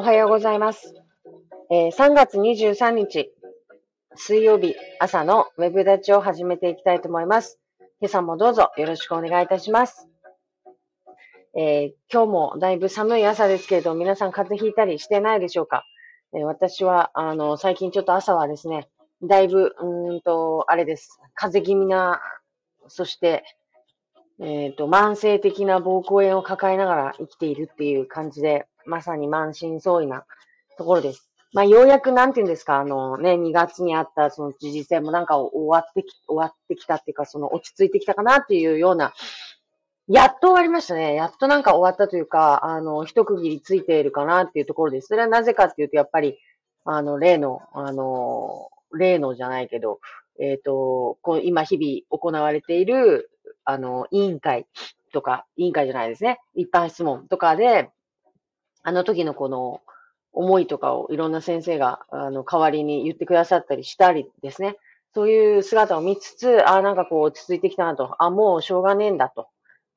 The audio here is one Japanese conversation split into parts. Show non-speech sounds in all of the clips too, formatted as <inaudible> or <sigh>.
おはようございます。えー3月23日、水曜日朝のウェブ立ちを始めていきたいと思います。今朝もどうぞよろしくお願いいたします。えー今日もだいぶ寒い朝ですけれど、皆さん風邪ひいたりしてないでしょうか、えー私は、あの、最近ちょっと朝はですね、だいぶ、うんと、あれです。風邪気味な、そして、えっ、と、慢性的な膀胱炎を抱えながら生きているっていう感じで、まさに満身創痍なところです。まあ、ようやく、なんていうんですか、あのね、2月にあったその知事選もなんか終わってき、終わってきたっていうか、その落ち着いてきたかなっていうような、やっと終わりましたね。やっとなんか終わったというか、あの、一区切りついているかなっていうところです。それはなぜかっていうと、やっぱり、あの、例の、あの、例のじゃないけど、えっ、と、こう、今日々行われている、あの、委員会とか、委員会じゃないですね。一般質問とかで、あの時のこの思いとかをいろんな先生が、あの、代わりに言ってくださったりしたりですね。そういう姿を見つつ、ああ、なんかこう落ち着いてきたなと。あ、もうしょうがねえんだと。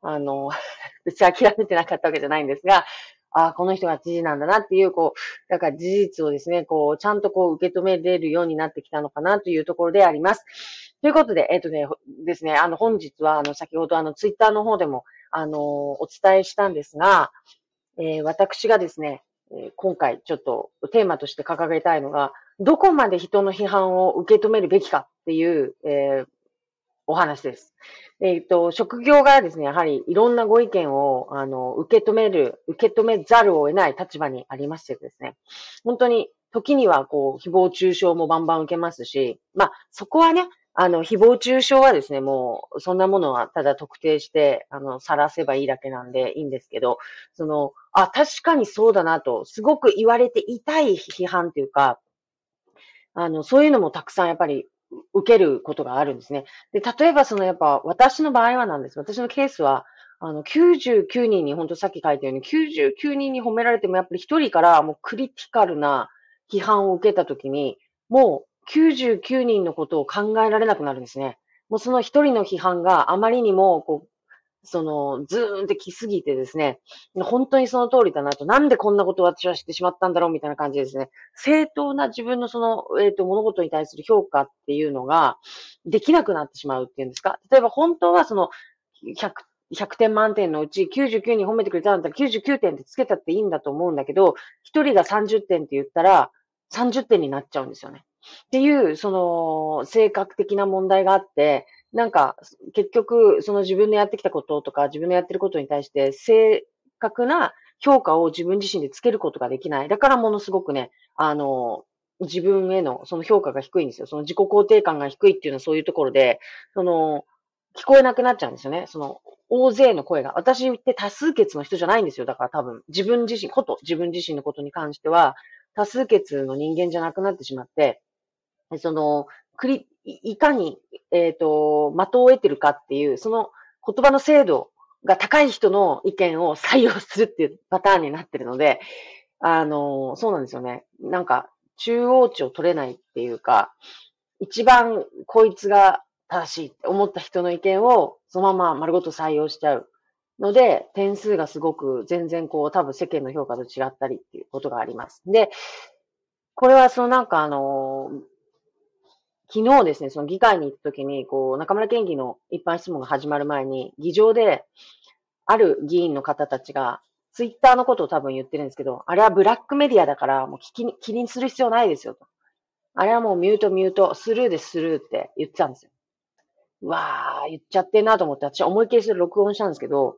あの、<laughs> 別に諦めてなかったわけじゃないんですが、ああ、この人が知事なんだなっていう、こう、だから事実をですね、こう、ちゃんとこう受け止めれるようになってきたのかなというところであります。ということで、えっ、とね、ですね、あの、本日は、あの、先ほどあの、ツイッターの方でも、あの、お伝えしたんですが、えー私がですね、今回ちょっとテーマとして掲げたいのが、どこまで人の批判を受け止めるべきかっていう、えーお話です。えっ、と、職業がですね、やはりいろんなご意見を、あの、受け止める、受け止めざるを得ない立場にありましてですね、本当に時にはこう、誹謗中傷もバンバン受けますし、まあ、そこはね、あの、誹謗中傷はですね、もう、そんなものはただ特定して、あの、晒せばいいだけなんでいいんですけど、その、あ、確かにそうだなと、すごく言われていたい批判というか、あの、そういうのもたくさんやっぱり受けることがあるんですね。で、例えばそのやっぱ私の場合はなんです。私のケースは、あの、99人に、本当さっき書いたように、99人に褒められてもやっぱり1人からもうクリティカルな批判を受けたときに、もう99人のことを考えられなくなるんですね。もうその1人の批判があまりにも、こう、その、ズーンって来すぎてですね、本当にその通りだなと、なんでこんなことを私はしてしまったんだろうみたいな感じですね、正当な自分のその、えっ、と、物事に対する評価っていうのが、できなくなってしまうっていうんですか？例えば本当はその、100、100点満点のうち99人褒めてくれたんだったら99点ってつけたっていいんだと思うんだけど、1人が30点って言ったら30点になっちゃうんですよね。っていう、その、性格的な問題があって、なんか、結局、その自分のやってきたこととか、自分のやってることに対して、正確な評価を自分自身でつけることができない。だからものすごくね、あの、自分へのその評価が低いんですよ。その自己肯定感が低いっていうのはそういうところで、その、聞こえなくなっちゃうんですよね。その、大勢の声が。私って多数決の人じゃないんですよ。だから多分、自分自身、こと、自分自身のことに関しては、多数決の人間じゃなくなってしまって、その、クリ、いかに、えっ、と、的を得てるかっていう、その言葉の精度が高い人の意見を採用するっていうパターンになってるので、あの、そうなんですよね。なんか、中央値を取れないっていうか、一番こいつが正しいって思った人の意見をそのまま丸ごと採用しちゃうので、点数がすごく全然こう多分世間の評価と違ったりっていうことがあります。で、これはそのなんかあの、昨日ですね、その議会に行った時に、こう、中村県議の一般質問が始まる前に、議場で、ある議員の方たちが、ツイッターのことを多分言ってるんですけど、あれはブラックメディアだから、もう聞き、気にする必要ないですよと。あれはもうミュートミュート、スルーですスルーって言ってたんですよ。うわー、言っちゃってんなと思って、私思いっきりそれ録音したんですけど、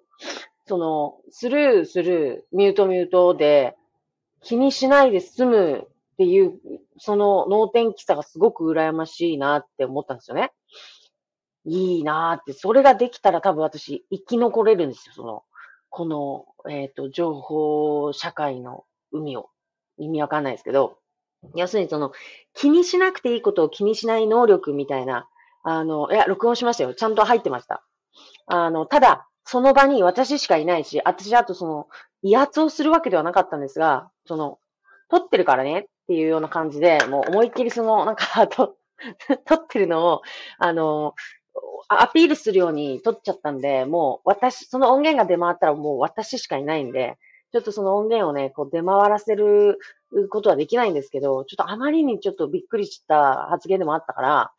その、スルー、スルー、ミュート、ミュートで、気にしないで済むっていう、その脳天気さがすごく羨ましいなって思ったんですよね。いいなって、それができたら多分私生き残れるんですよ、その、この、えっ、と、情報社会の海を。意味わかんないですけど、要するにその、気にしなくていいことを気にしない能力みたいな、あの、いや、録音しましたよ。ちゃんと入ってました。あの、ただ、その場に私しかいないし、私あとその、威圧をするわけではなかったんですが、その、撮ってるからねっていうような感じで、もう思いっきりその、なんか、<laughs> と、<laughs> 撮ってるのを、あの、アピールするように撮っちゃったんで、もう私、その音源が出回ったらもう私しかいないんで、ちょっとその音源をね、こう出回らせることはできないんですけど、ちょっとあまりにちょっとびっくりした発言でもあったから、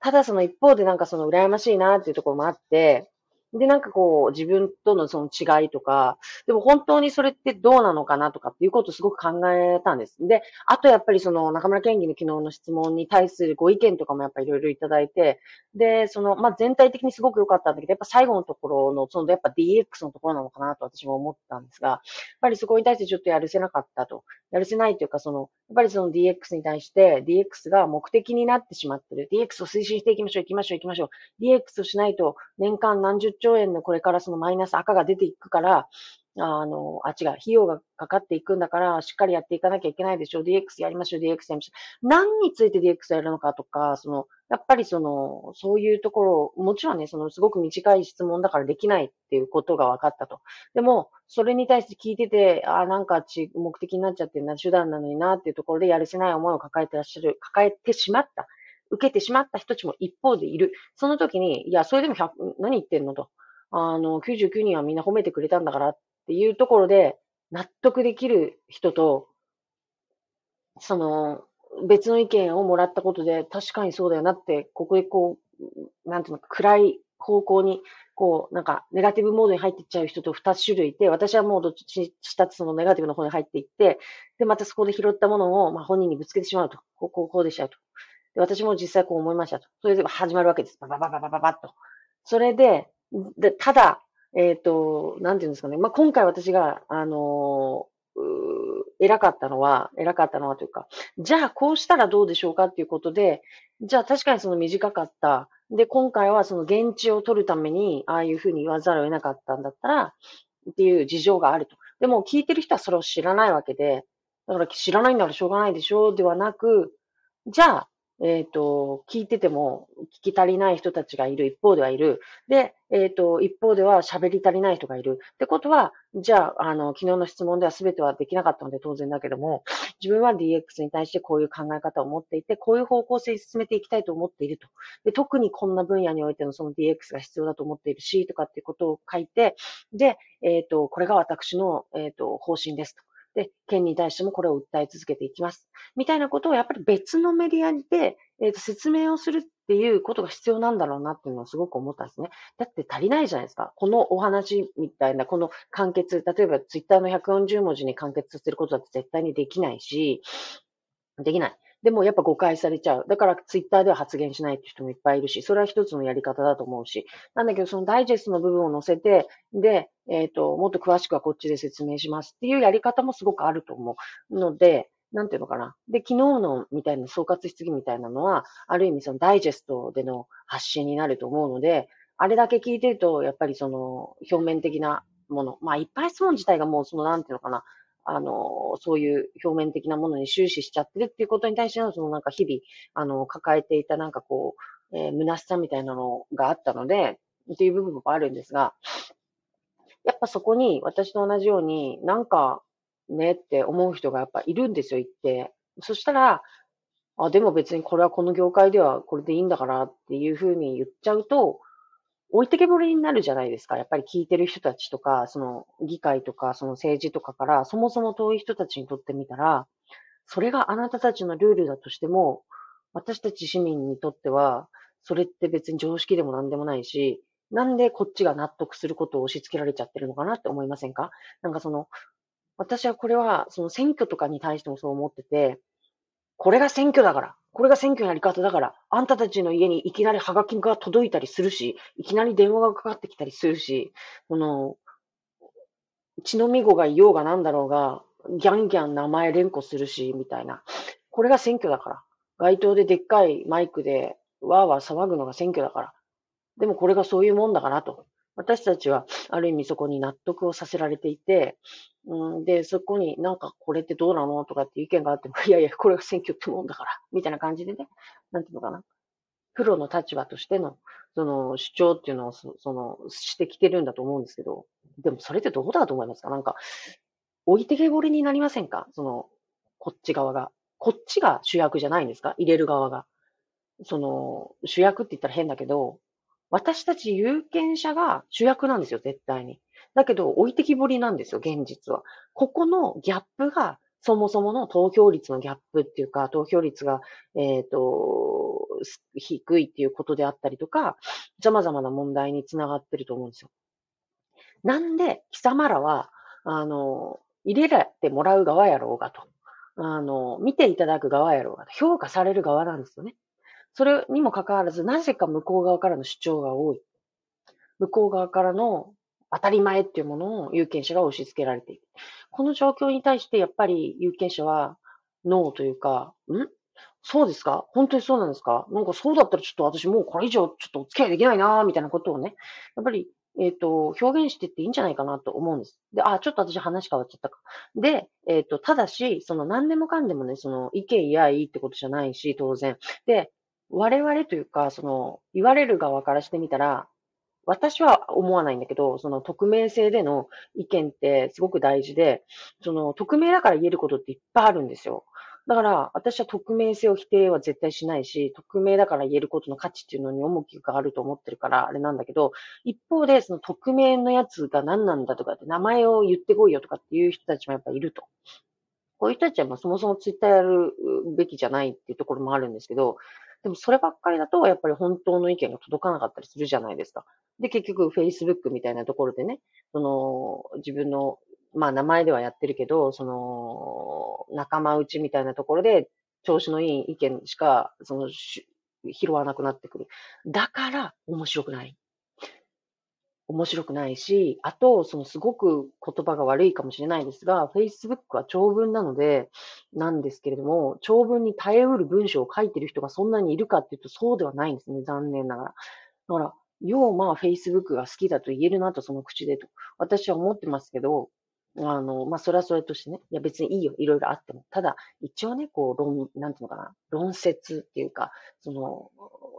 ただその一方でなんかその羨ましいなっていうところもあって、で、なんかこう、自分とのその違いとか、でも本当にそれってどうなのかなとかっていうことをすごく考えたんです。で、あとやっぱりその中村県議の昨日の質問に対するご意見とかもやっぱりいろいろいただいて、で、その、まあ、全体的にすごく良かったんだけど、やっぱ最後のところの、その、やっぱ DX のところなのかなと私も思ったんですが、やっぱりそこに対してちょっとやるせなかったと。やるせないというか、その、やっぱりその DX に対して DX が目的になってしまってる。DX を推進していきましょう、行きましょう、行きましょう。DX をしないと年間何十兆円のこれからそのマイナス赤が出ていくから、あの、あ、違う、費用がかかっていくんだから、しっかりやっていかなきゃいけないでしょう。DX やりましょう、DX やりましょう。何について DX やるのかとか、その、やっぱりその、そういうところ、もちろんね、その、すごく短い質問だからできないっていうことが分かったと。でも、それに対して聞いてて、あ、なんかち、目的になっちゃってるな、手段なのになっていうところでやるせない思いを抱えてらっしゃる、抱えてしまった。受けてしまった人たちも一方でいる。その時に、いや、それでも100、何言ってんのと。あの、99人はみんな褒めてくれたんだからっていうところで、納得できる人と、その、別の意見をもらったことで、確かにそうだよなって、ここでこう、なんていうの、暗い方向に、こう、なんか、ネガティブモードに入っていっちゃう人と二種類いて、私はもうどっちしたってそのネガティブの方に入っていって、で、またそこで拾ったものを、まあ本人にぶつけてしまうと。こう、こう、こうでしたと。私も実際こう思いましたと。それで始まるわけです。バババババババッと。それで、で、ただ、えっ、ー、と、なんていうんですかね。まあ、今回私が、あのー、偉かったのは、偉かったのはというか、じゃあこうしたらどうでしょうかっていうことで、じゃあ確かにその短かった。で、今回はその現地を取るために、ああいうふうに言わざるを得なかったんだったら、っていう事情があると。でも聞いてる人はそれを知らないわけで、だから知らないんだからしょうがないでしょうではなく、じゃあ、えっ、ー、と、聞いてても聞き足りない人たちがいる一方ではいる。で、えっ、ー、と、一方では喋り足りない人がいる。ってことは、じゃあ、あの、昨日の質問では全てはできなかったので当然だけども、自分は DX に対してこういう考え方を持っていて、こういう方向性に進めていきたいと思っていると。で、特にこんな分野においてのその DX が必要だと思っているし、とかっていうことを書いて、で、えっ、ー、と、これが私の、えっ、と、方針ですと。で、県に対してもこれを訴え続けていきます。みたいなことをやっぱり別のメディアで、えー、と説明をするっていうことが必要なんだろうなっていうのはすごく思ったんですね。だって足りないじゃないですか。このお話みたいな、この完結、例えばツイッターの140文字に完結させることだって絶対にできないし、できない。でもやっぱ誤解されちゃう。だからツイッターでは発言しないって人もいっぱいいるし、それは一つのやり方だと思うし。なんだけど、そのダイジェストの部分を載せて、で、えっ、ー、と、もっと詳しくはこっちで説明しますっていうやり方もすごくあると思う。ので、なんていうのかな。で、昨日のみたいな総括質疑みたいなのは、ある意味そのダイジェストでの発信になると思うので、あれだけ聞いてると、やっぱりその表面的なもの、まあ、いっぱい質問自体がもうその、なんていうのかな、あの、そういう表面的なものに終始しちゃってるっていうことに対しての、そのなんか日々、あの、抱えていたなんかこう、えー、虚しさみたいなのがあったので、っていう部分もあるんですが、やっぱそこに私と同じように、なんかねって思う人がやっぱいるんですよ、言って。そしたら、あ、でも別にこれはこの業界ではこれでいいんだからっていうふうに言っちゃうと、置いてけぼりになるじゃないですか。やっぱり聞いてる人たちとか、その議会とか、その政治とかから、そもそも遠い人たちにとってみたら、それがあなたたちのルールだとしても、私たち市民にとっては、それって別に常識でも何でもないし、なんでこっちが納得することを押し付けられちゃってるのかなって思いませんか？なんかその、私はこれは、その選挙とかに対してもそう思ってて、これが選挙だから。これが選挙のやり方だから、あんたたちの家にいきなりハガキが届いたりするし、いきなり電話がかかってきたりするし、この、血のみ子がいようがなんだろうが、ギャンギャン名前連呼するし、みたいな。これが選挙だから。街頭ででっかいマイクで、わーわー騒ぐのが選挙だから。でもこれがそういうもんだからと。私たちは、ある意味そこに納得をさせられていて、うん、で、そこになんかこれってどうなのとかっていう意見があっても、<laughs> いやいや、これが選挙ってもんだから、みたいな感じでね、なんていうのかな。プロの立場としての、その主張っていうのをそ、その、してきてるんだと思うんですけど、でもそれってどうだと思いますか？なんか、置いてけぼりになりませんか？その、こっち側が。こっちが主役じゃないんですか？入れる側が。その、主役って言ったら変だけど、私たち有権者が主役なんですよ、絶対に。だけど、置いてきぼりなんですよ、現実は。ここのギャップが、そもそもの投票率のギャップっていうか、投票率が、えっ、ー、と、低いっていうことであったりとか、様々な問題につながってると思うんですよ。なんで、貴様らは、あの、入れられてもらう側やろうがと。あの、見ていただく側やろうがと。評価される側なんですよね。それにもかかわらず、なぜか向こう側からの主張が多い。向こう側からの当たり前っていうものを有権者が押し付けられている。この状況に対してやっぱり有権者はノーというか、ん？そうですか？本当にそうなんですか？なんかそうだったらちょっと私もうこれ以上ちょっとお付き合いできないなみたいなことをね、やっぱり、えっ、ー、と、表現してっていいんじゃないかなと思うんです。で、あ、ちょっと私話変わっちゃったか。で、えっ、ー、と、ただし、その何でもかんでもね、その意見やいいってことじゃないし、当然。で、我々というか、その、言われる側からしてみたら、私は思わないんだけど、その匿名性での意見ってすごく大事で、その匿名だから言えることっていっぱいあるんですよ。だから、私は匿名性を否定は絶対しないし、匿名だから言えることの価値っていうのに重きがあると思ってるから、あれなんだけど、一方で、その匿名のやつが何なんだとかって、名前を言ってこいよとかっていう人たちもやっぱいると。こういう人たちはそもそもツイッターやるべきじゃないっていうところもあるんですけど、でもそればっかりだと、やっぱり本当の意見が届かなかったりするじゃないですか。で、結局、Facebook みたいなところでね、その、自分の、まあ名前ではやってるけど、その、仲間内みたいなところで、調子のいい意見しか、その、拾わなくなってくる。だから、面白くない。面白くないし、あと、そのすごく言葉が悪いかもしれないですが、Facebook は長文なので、なんですけれども、長文に耐えうる文章を書いてる人がそんなにいるかっていうとそうではないんですね。残念ながら。だから、要まあ Facebook が好きだと言えるなと、その口でと。私は思ってますけど、あの、まあ、それはそれとしてね。いや、別にいいよ。いろいろあっても。ただ、一応ね、こう、論、なんていうのかな。論説っていうか、その、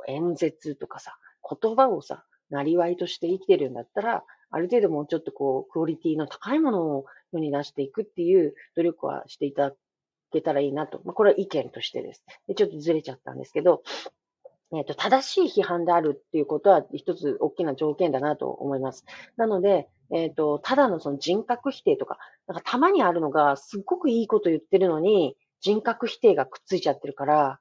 演説とかさ、言葉をさ、なりわいとして生きてるんだったら、ある程度もうちょっとこう、クオリティの高いものを世に出していくっていう努力はしていただけたらいいなと。まあ、これは意見としてです。で、ちょっとずれちゃったんですけど、えっ、ー、と、正しい批判であるっていうことは一つ大きな条件だなと思います。なので、えっ、ー、と、ただのその人格否定とか、なんかたまにあるのが、すっごくいいこと言ってるのに、人格否定がくっついちゃってるから、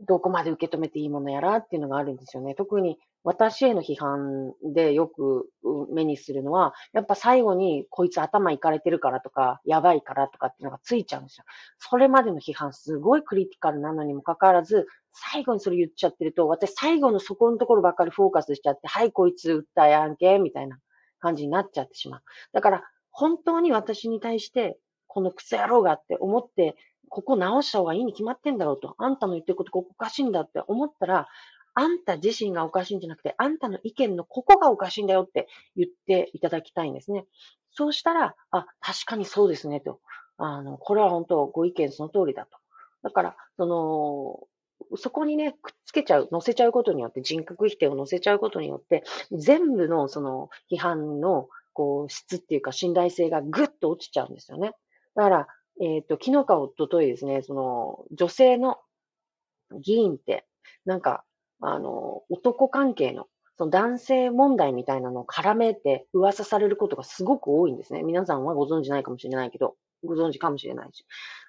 どこまで受け止めていいものやらっていうのがあるんですよね。特に私への批判でよく目にするのは、やっぱ最後にこいつ頭いかれてるからとか、やばいからとかっていうのがついちゃうんですよ。それまでの批判すごいクリティカルなのにもかかわらず、最後にそれ言っちゃってると、私最後のそこのところばっかりフォーカスしちゃって、はい、こいつ訴え案件みたいな感じになっちゃってしまう。だから、本当に私に対して、このクソ野郎がって思って、ここ直した方がいいに決まってんだろうと。あんたの言ってることここおかしいんだって思ったら、あんた自身がおかしいんじゃなくて、あんたの意見のここがおかしいんだよって言っていただきたいんですね。そうしたら、あ、確かにそうですねと。あの、これは本当ご意見その通りだと。だから、その、そこにね、くっつけちゃう、乗せちゃうことによって、人格否定を乗せちゃうことによって、全部のその批判のこう質っていうか信頼性がぐっと落ちちゃうんですよね。だから、えっ、ー、と、昨日か一昨日ですね、その女性の議員って、なんか、あの、男関係の、その男性問題みたいなのを絡めて噂されることがすごく多いんですね。皆さんはご存知ないかもしれないけど、ご存知かもしれないし。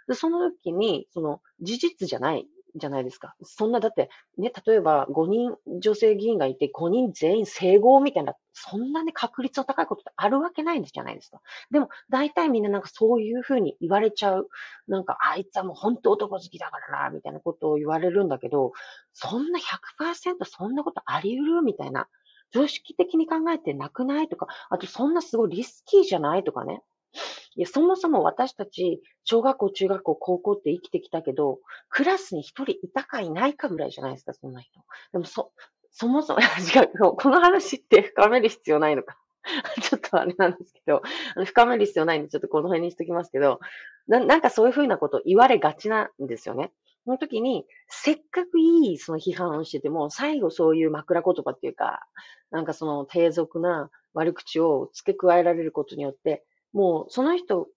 でその時に、その事実じゃないじゃないですか。そんな、だって、ね、例えば5人女性議員がいて5人全員整合みたいな、そんなね、確率の高いことってあるわけないんじゃないですか。でも、大体みんななんかそういうふうに言われちゃう。なんか、あいつはもう本当男好きだからな、みたいなことを言われるんだけど、そんな100%そんなことあり得るみたいな。常識的に考えてなくない？とか、あとそんなすごいリスキーじゃない？とかね。いや、そもそも私たち、小学校、中学校、高校って生きてきたけど、クラスに一人いたかいないかぐらいじゃないですか、そんな人。でも、そ、そもそも、<laughs> 違う、この話って深める必要ないのか。<laughs> ちょっとあれなんですけど、深める必要ないんで、ちょっとこの辺にしときますけど、ななんかそういうふうなこと言われがちなんですよね。その時に、せっかくいいその批判をしてても、最後そういう枕言葉っていうか、なんかその低俗な悪口を付け加えられることによって、もうその人、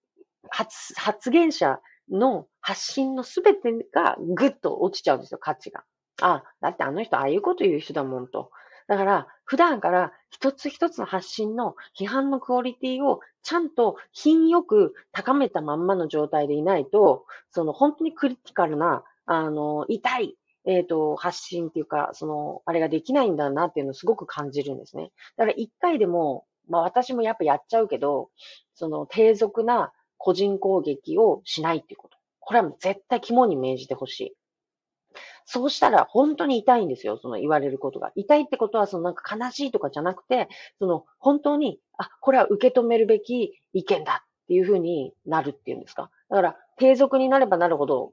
発発言者の発信のすべてがぐっと落ちちゃうんですよ、価値が。あ、だってあの人ああいうこと言う人だもんと。だから、普段から一つ一つの発信の批判のクオリティをちゃんと品よく高めたまんまの状態でいないと、その本当にクリティカルな、あの、痛い、えっ、ー、と、発信っていうか、その、あれができないんだなっていうのをすごく感じるんですね。だから一回でも、まあ私もやっぱやっちゃうけど、その低俗な個人攻撃をしないっていうこと。これは絶対肝に銘じてほしい。そうしたら本当に痛いんですよ、その言われることが。痛いってことは、そのなんか悲しいとかじゃなくて、その本当に、あ、これは受け止めるべき意見だっていうふうになるっていうんですか。だから、継続になればなるほど、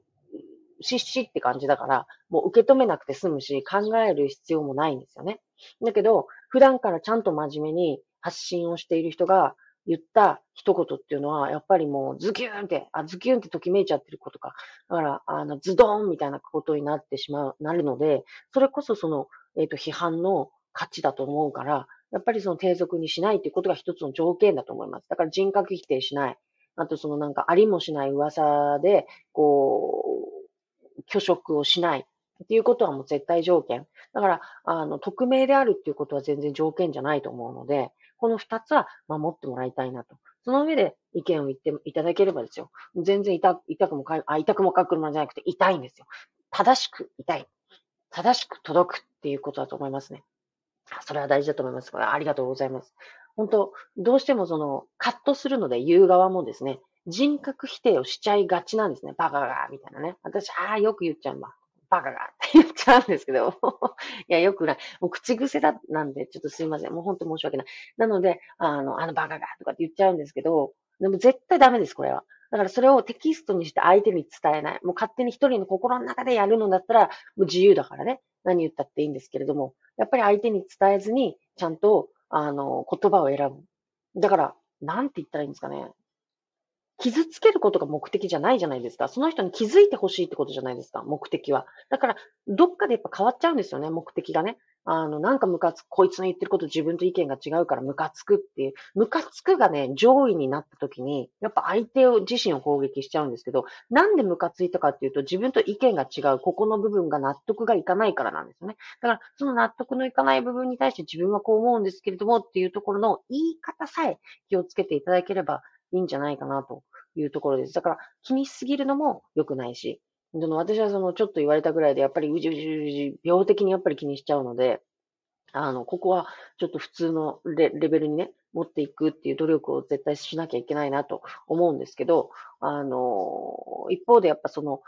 しっしって感じだから、もう受け止めなくて済むし、考える必要もないんですよね。だけど、普段からちゃんと真面目に発信をしている人が、言った一言っていうのは、やっぱりもうズキューンって、あ、ズキューンってときめいちゃってることか。だから、あの、ズドーンみたいなことになってしまう、なるので、それこそその、えっ、ー、と、批判の価値だと思うから、やっぱりその継続にしないっていうことが一つの条件だと思います。だから人格否定しない。あとそのなんかありもしない噂で、こう、拒食をしない。っていうことはもう絶対条件。だから、あの、匿名であるっていうことは全然条件じゃないと思うので、この二つは守ってもらいたいなと。その上で意見を言っていただければですよ。全然痛痛くもかあ、痛くもかくるもじゃなくて痛いんですよ。正しく痛い。正しく届くっていうことだと思いますね。それは大事だと思います。ありがとうございます。本当、どうしてもその、カットするので言う側もですね、人格否定をしちゃいがちなんですね。バカが、みたいなね。私、ああ、よく言っちゃうんだ。バカがって言っちゃうんですけど。<laughs> いや、よくない。もう口癖だ、なんで、ちょっとすいません。もう本当申し訳ない。なので、あの、あのバカがとかって言っちゃうんですけど、でも絶対ダメです、これは。だからそれをテキストにして相手に伝えない。もう勝手に一人の心の中でやるのだったら、もう自由だからね。何言ったっていいんですけれども、やっぱり相手に伝えずに、ちゃんと、あの、言葉を選ぶ。だから、なんて言ったらいいんですかね。傷つけることが目的じゃないじゃないですか。その人に気づいてほしいってことじゃないですか、目的は。だから、どっかでやっぱ変わっちゃうんですよね、目的がね。あの、なんかムカつく、こいつの言ってること自分と意見が違うからムカつくっていう。ムカつくがね、上位になった時に、やっぱ相手を、自身を攻撃しちゃうんですけど、なんでムカついたかっていうと、自分と意見が違う、ここの部分が納得がいかないからなんですよね。だから、その納得のいかない部分に対して自分はこう思うんですけれどもっていうところの言い方さえ気をつけていただければいいんじゃないかなというところです。だから気にしすぎるのも良くないし、でも私はそのちょっと言われたぐらいでやっぱりうじうじうじ病的にやっぱり気にしちゃうので、あの、ここはちょっと普通のレベルにね、持っていくっていう努力を絶対しなきゃいけないなと思うんですけど、あの、一方でやっぱその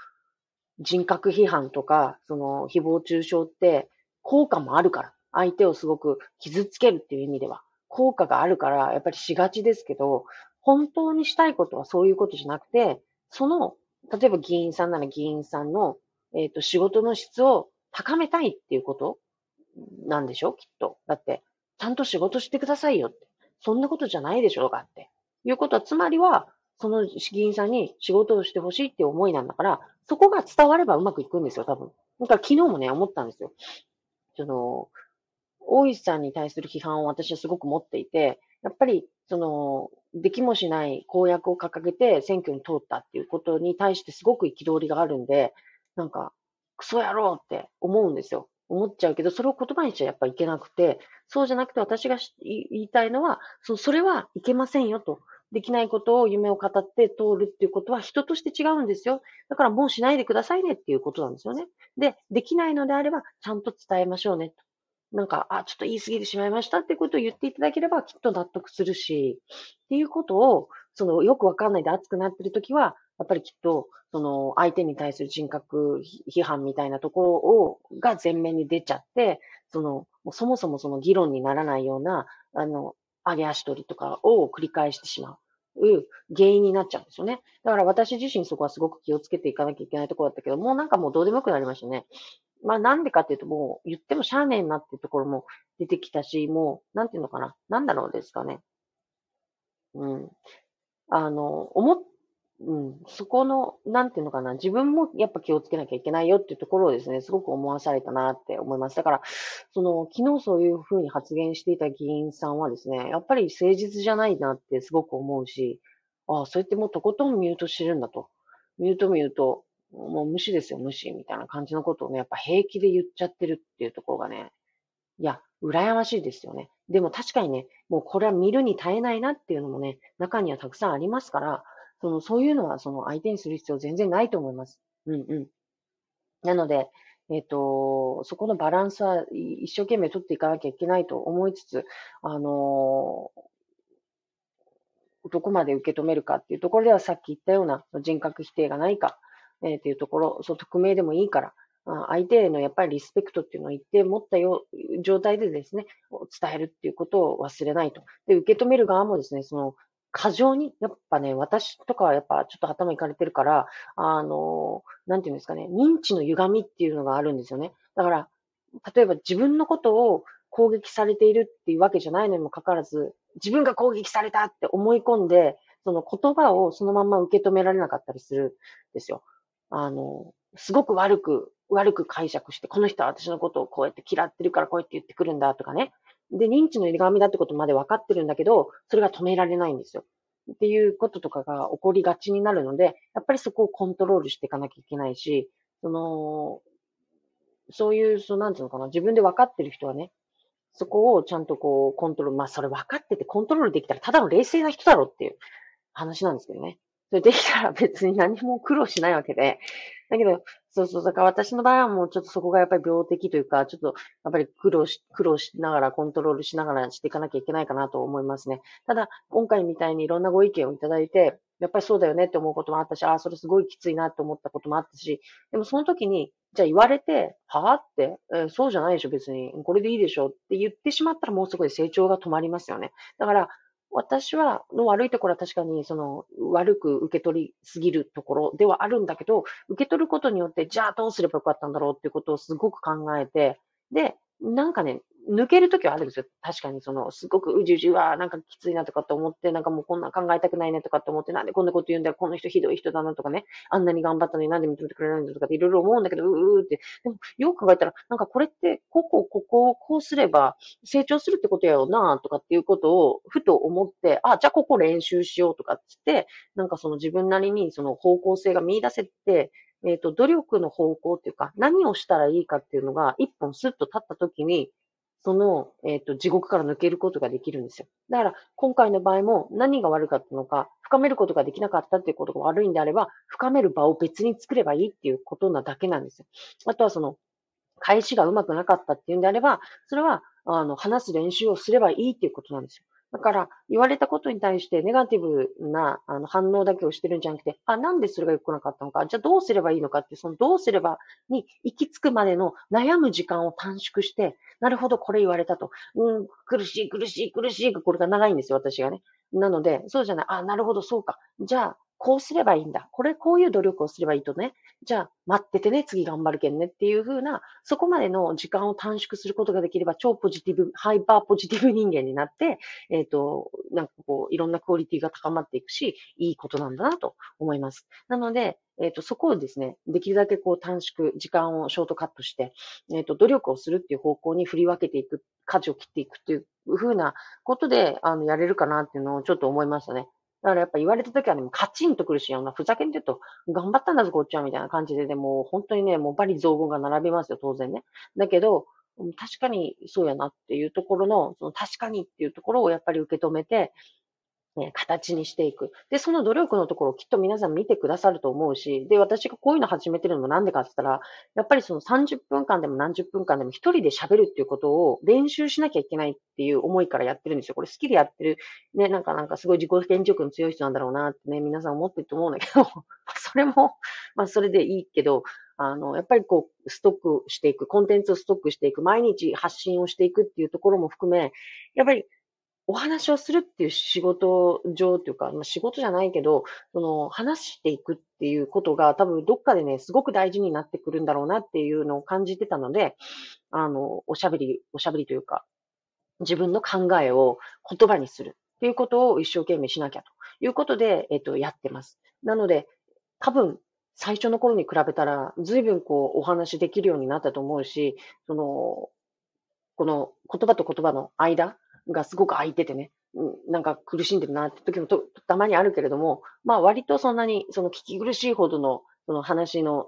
人格批判とか、その誹謗中傷って効果もあるから、相手をすごく傷つけるっていう意味では、効果があるから、やっぱりしがちですけど、本当にしたいことはそういうことじゃなくて、その、例えば議員さんなら議員さんの、えっ、ー、と、仕事の質を高めたいっていうことなんでしょきっと。だって、ちゃんと仕事してくださいよって。そんなことじゃないでしょうかって。いうことは、つまりは、その議員さんに仕事をしてほしいっていう思いなんだから、そこが伝わればうまくいくんですよ、多分。だから昨日もね、思ったんですよ。その、大石さんに対する批判を私はすごく持っていて、やっぱり、その、できもしない公約を掲げて選挙に通ったっていうことに対してすごく憤りがあるんで、なんか、クソ野郎って思うんですよ。思っちゃうけど、それを言葉にしちゃやっぱいけなくて、そうじゃなくて私が言いたいのは、そそれはいけませんよと。できないことを夢を語って通るっていうことは人として違うんですよ。だからもうしないでくださいねっていうことなんですよね。で、できないのであればちゃんと伝えましょうねと。なんか、あ、ちょっと言い過ぎてしまいましたってことを言っていただければきっと納得するし、っていうことを、その、よくわかんないで熱くなってるときは、やっぱりきっと、その、相手に対する人格批判みたいなところを、が前面に出ちゃって、その、そもそもその議論にならないような、あの、上げ足取りとかを繰り返してしまう。原因になっちゃうんですよね。だから私自身そこはすごく気をつけていかなきゃいけないところだったけど、もうなんかもうどうでもよくなりましたね。まあなんでかっていうともう言ってもしゃあねえなっていうところも出てきたし、もう、なんていうのかな。なんだろうですかね。うん。あの、思っ、うん、そこの、なんていうのかな。自分もやっぱ気をつけなきゃいけないよっていうところをですね、すごく思わされたなって思います。だから、その、昨日そういうふうに発言していた議員さんはですね、やっぱり誠実じゃないなってすごく思うし、ああ、そうやってもうとことんミュートしてるんだと。ミュートミュート、もう無視ですよ、無視、みたいな感じのことをね、やっぱ平気で言っちゃってるっていうところがね、いや、羨ましいですよね。でも確かにね、もうこれは見るに耐えないなっていうのもね、中にはたくさんありますから、その、そういうのはその相手にする必要全然ないと思います。うんうん。なので、えっ、と、そこのバランスは一生懸命取っていかなきゃいけないと思いつつ、あのどこまで受け止めるかっていうところではさっき言ったような人格否定がないか、えー、っていうところ、そう、匿名でもいいから、相手へのやっぱりリスペクトっていうのを一定持ったよ状態でですね、伝えるっていうことを忘れないと。で、受け止める側もですね、その、過剰に、やっぱね、私とかはやっぱちょっと頭いかれてるから、あの、なんていうんですかね、認知の歪みっていうのがあるんですよね。だから、例えば自分のことを攻撃されているっていうわけじゃないのにもかかわらず、自分が攻撃されたって思い込んで、その言葉をそのまま受け止められなかったりするんですよ。あの、すごく悪く、悪く解釈して、この人は私のことをこうやって嫌ってるからこうやって言ってくるんだとかね。で、認知の歪みだってことまで分かってるんだけど、それが止められないんですよ。っていうこととかが起こりがちになるので、やっぱりそこをコントロールしていかなきゃいけないし、その、そういう、その、なんていうのかな、自分で分かってる人はね、そこをちゃんとこう、コントロール、まあ、それ分かっててコントロールできたら、ただの冷静な人だろうっていう話なんですけどね。それできたら別に何も苦労しないわけで。だけど、そうそう、だから私の場合はもうちょっとそこがやっぱり病的というか、ちょっとやっぱり苦労し、苦労しながら、コントロールしながらしていかなきゃいけないかなと思いますね。ただ、今回みたいにいろんなご意見をいただいて、やっぱりそうだよねって思うこともあったし、ああ、それすごいきついなって思ったこともあったし、でもその時に、じゃあ言われて、はぁって、えー、そうじゃないでしょ、別に。これでいいでしょって言ってしまったらもうそこで成長が止まりますよね。だから、私は、の悪いところは確かに、その、悪く受け取りすぎるところではあるんだけど、受け取ることによって、じゃあどうすればよかったんだろうっていうことをすごく考えて、で、なんかね、抜けるときはあるんですよ。確かに、その、すごくうじうじは、なんかきついなとかって思って、なんかもうこんな考えたくないねとかって思って、なんでこんなこと言うんだよ、この人ひどい人だなとかね、あんなに頑張ったのになんで認めてくれないんだとかっていろいろ思うんだけど、うーって。でも、よく考えたら、なんかこれって、ここ、ここをこうすれば成長するってことやよな、とかっていうことを、ふと思って、あ、じゃあここ練習しようとかって、なんかその自分なりにその方向性が見出せて、えっ、ー、と、努力の方向っていうか、何をしたらいいかっていうのが、一本スッと立った時に、その、えっ、ー、と、地獄から抜けることができるんですよ。だから、今回の場合も何が悪かったのか、深めることができなかったっていうことが悪いんであれば、深める場を別に作ればいいっていうことなだけなんですよ。あとはその、返しがうまくなかったっていうんであれば、それは、あの、話す練習をすればいいっていうことなんですよ。だから、言われたことに対してネガティブなあの反応だけをしてるんじゃなくて、あ、なんでそれが良くなかったのか、じゃあどうすればいいのかって、そのどうすればに行き着くまでの悩む時間を短縮して、なるほど、これ言われたと。うん、苦しい、苦しい、苦しいが、これが長いんですよ、私がね。なので、そうじゃない。あ、なるほど、そうか。じゃあ、こうすればいいんだ。これ、こういう努力をすればいいとね。じゃあ、待っててね、次頑張るけんねっていう風な、そこまでの時間を短縮することができれば、超ポジティブ、ハイパーポジティブ人間になって、えっ、ー、と、なんかこう、いろんなクオリティが高まっていくし、いいことなんだなと思います。なので、えっ、ー、と、そこをですね、できるだけこう短縮、時間をショートカットして、えっ、ー、と、努力をするっていう方向に振り分けていく、舵を切っていくっていう風なことで、あの、やれるかなっていうのをちょっと思いましたね。だからやっぱ言われた時はね、カチンとくるし、あんな、ふざけんでると、頑張ったんだぞ、こっちは、みたいな感じで、でも、本当にね、もうバリ造語が並びますよ、当然ね。だけど、確かにそうやなっていうところの、その確かにっていうところをやっぱり受け止めて、ね、形にしていく。で、その努力のところをきっと皆さん見てくださると思うし、で、私がこういうの始めてるのもなんでかって言ったら、やっぱりその30分間でも何十分間でも一人で喋るっていうことを練習しなきゃいけないっていう思いからやってるんですよ。これ好きでやってる、ね、なんかなんかすごい自己顕示欲の強い人なんだろうなってね、皆さん思ってると思うんだけど、<laughs> それも、まあそれでいいけど、あの、やっぱりこう、ストックしていく、コンテンツをストックしていく、毎日発信をしていくっていうところも含め、やっぱりお話をするっていう仕事上っていうか、まあ、仕事じゃないけど、その話していくっていうことが多分どっかでね、すごく大事になってくるんだろうなっていうのを感じてたので、あの、おしゃべり、おしゃべりというか、自分の考えを言葉にするっていうことを一生懸命しなきゃということで、えっと、やってます。なので、多分、最初の頃に比べたら、随分こう、お話できるようになったと思うし、その、この言葉と言葉の間がすごく空いててね、なんか苦しんでるなって時もたまにあるけれども、まあ割とそんなにその聞き苦しいほどのその話の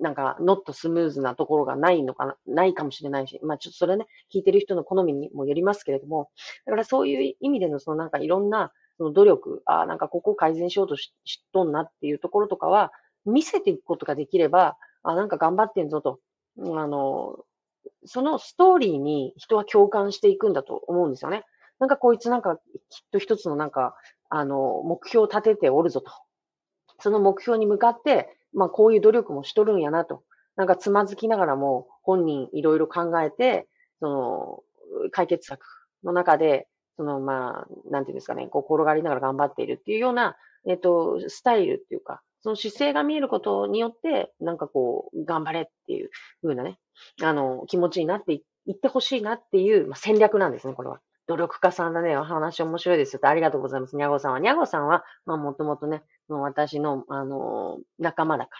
なんか、ノットスムーズなところがないのかな、ないかもしれないし、まあちょっとそれね、聞いてる人の好みにもよりますけれども、だからそういう意味での、そのなんかいろんな、その努力、ああなんかここを改善しようとししとんなっていうところとかは、見せていくことができれば、あ、なんか頑張ってんぞと、あの、そのストーリーに人は共感していくんだと思うんですよね。なんかこいつなんかきっと一つのなんか、あの、目標を立てておるぞと。その目標に向かって、まあこういう努力もしとるんやなと。なんかつまずきながらも本人いろいろ考えて、その、解決策の中で、そのまあ、なんていうんですかね、こう転がりながら頑張っているっていうような、えっ、と、スタイルっていうか、その姿勢が見えることによって、なんかこう、頑張れっていう風なね、あの、気持ちになっていってほしいなっていう、まあ、戦略なんですね、これは。努力家さんだね。お話面白いですよ。ありがとうございます。にゃごさんは。にゃごさんは、まあ、もともとね、もう私の、あの、仲間だか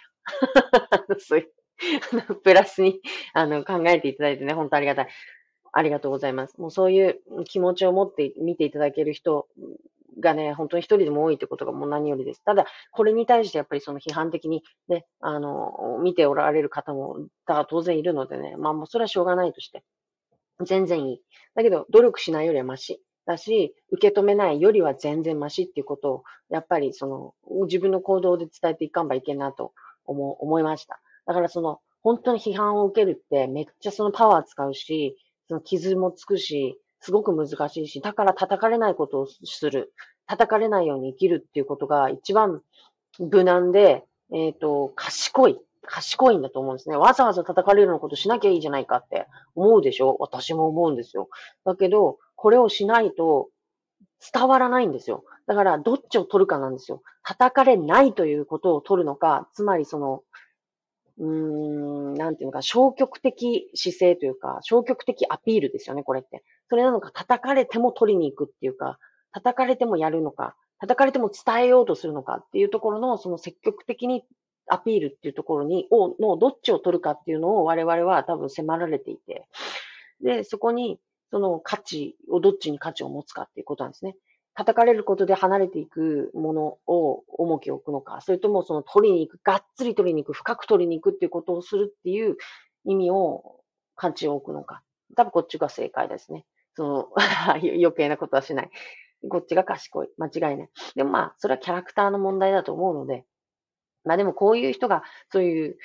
ら。<laughs> そういう、プラスに、あの、考えていただいてね、本当ありがたい。ありがとうございます。もうそういう気持ちを持って見ていただける人がね、本当に一人でも多いってことがもう何よりです。ただ、これに対してやっぱりその批判的にね、あの、見ておられる方も、だ当然いるのでね、まあもうそれはしょうがないとして。全然いい。だけど、努力しないよりはマシ。だし、受け止めないよりは全然マシっていうことを、やっぱりその、自分の行動で伝えていかんばいけんなと思、思いました。だからその、本当に批判を受けるってめっちゃそのパワー使うし、その傷もつくし、すごく難しいし、だから叩かれないことをする。叩かれないように生きるっていうことが一番無難で、えっ、ー、と、賢い。賢いんだと思うんですね。わざわざ叩かれるようなことしなきゃいいじゃないかって思うでしょ？私も思うんですよ。だけど、これをしないと伝わらないんですよ。だから、どっちを取るかなんですよ。叩かれないということを取るのか、つまりその、うーん、なんていうのか、消極的姿勢というか、消極的アピールですよね、これって。それなのか、叩かれても取りに行くっていうか、叩かれてもやるのか、叩かれても伝えようとするのかっていうところの、その積極的にアピールっていうところに、を、のどっちを取るかっていうのを我々は多分迫られていて、で、そこに、その価値を、どっちに価値を持つかっていうことなんですね。叩かれることで離れていくものを重きを置くのか、それともその取りに行く、がっつり取りに行く、深く取りに行くっていうことをするっていう意味を、価値を置くのか。多分こっちが正解ですね。その <laughs> 余計なことはしない。こっちが賢い。間違いない。でもまあ、それはキャラクターの問題だと思うので、まあでもこういう人が、そういう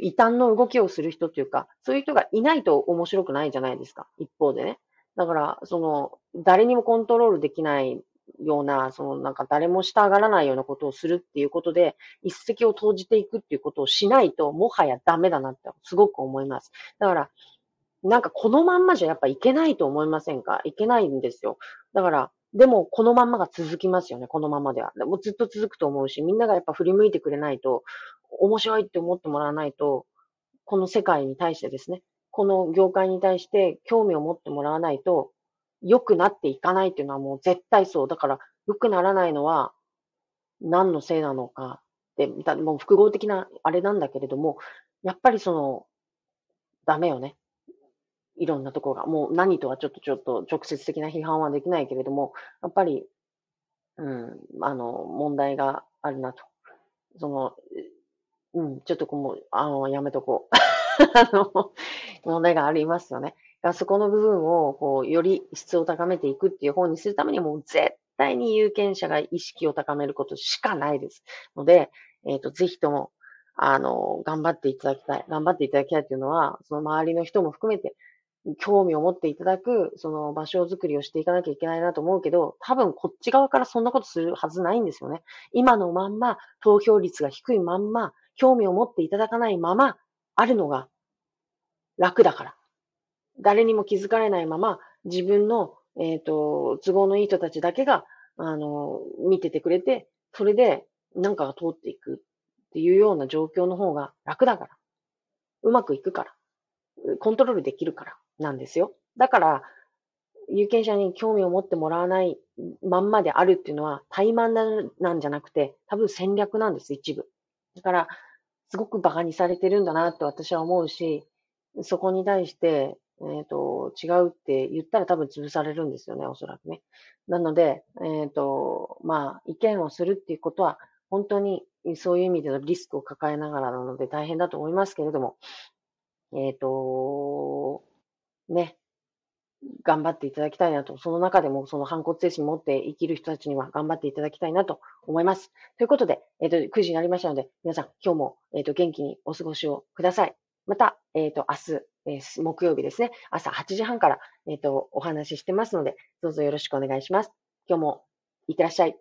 異端の動きをする人っていうか、そういう人がいないと面白くないじゃないですか。一方でね。だから、その、誰にもコントロールできないような、そのなんか誰も従らないようなことをするっていうことで、一石を投じていくっていうことをしないと、もはやダメだなってすごく思います。だから、なんかこのまんまじゃやっぱいけないと思いませんか？いけないんですよ。だから、でも、このまんまが続きますよね、このままでは。でもずっと続くと思うし、みんながやっぱ振り向いてくれないと、面白いって思ってもらわないと、この世界に対してですね、この業界に対して興味を持ってもらわないと、良くなっていかないっていうのはもう絶対そう。だから、良くならないのは、何のせいなのかって、もう複合的なあれなんだけれども、やっぱりその、ダメよね。いろんなところが、もう何とはちょっとちょっと直接的な批判はできないけれども、やっぱり、うん、あの、問題があるなと。その、うん、ちょっとこう、もう、あの、やめとこう。<laughs> あの、問題がありますよね。そこの部分を、こう、より質を高めていくっていう方にするためにも、絶対に有権者が意識を高めることしかないです。ので、えっ、ー、と、ぜひとも、あの、頑張っていただきたい。頑張っていただきたいっていうのは、その周りの人も含めて、興味を持っていただく、その場所づくりをしていかなきゃいけないなと思うけど、多分こっち側からそんなことするはずないんですよね。今のまんま、投票率が低いまんま、興味を持っていただかないまま、あるのが楽だから。誰にも気づかれないまま、自分の、えっ、ー、と、都合のいい人たちだけが、あの、見ててくれて、それで、なんかが通っていくっていうような状況の方が楽だから。うまくいくから。コントロールできるからなんですよ。だから、有権者に興味を持ってもらわないまんまであるっていうのは、怠慢なんじゃなくて、多分戦略なんです、一部。だから、すごく馬鹿にされてるんだなって私は思うし、そこに対して、えっ、ー、と、違うって言ったら多分潰されるんですよね、おそらくね。なので、えっ、ー、と、まあ、意見をするっていうことは、本当にそういう意味でのリスクを抱えながらなので大変だと思いますけれども、えっ、ー、と、ね、頑張っていただきたいなと、その中でもその反骨精神を持って生きる人たちには頑張っていただきたいなと思います。ということで、えっ、ー、と、9時になりましたので、皆さん今日も、えっ、ー、と、元気にお過ごしをください。また、えっ、と、明日、えー、木曜日ですね、朝8時半から、えっ、と、お話ししてますので、どうぞよろしくお願いします。今日もいってらっしゃい。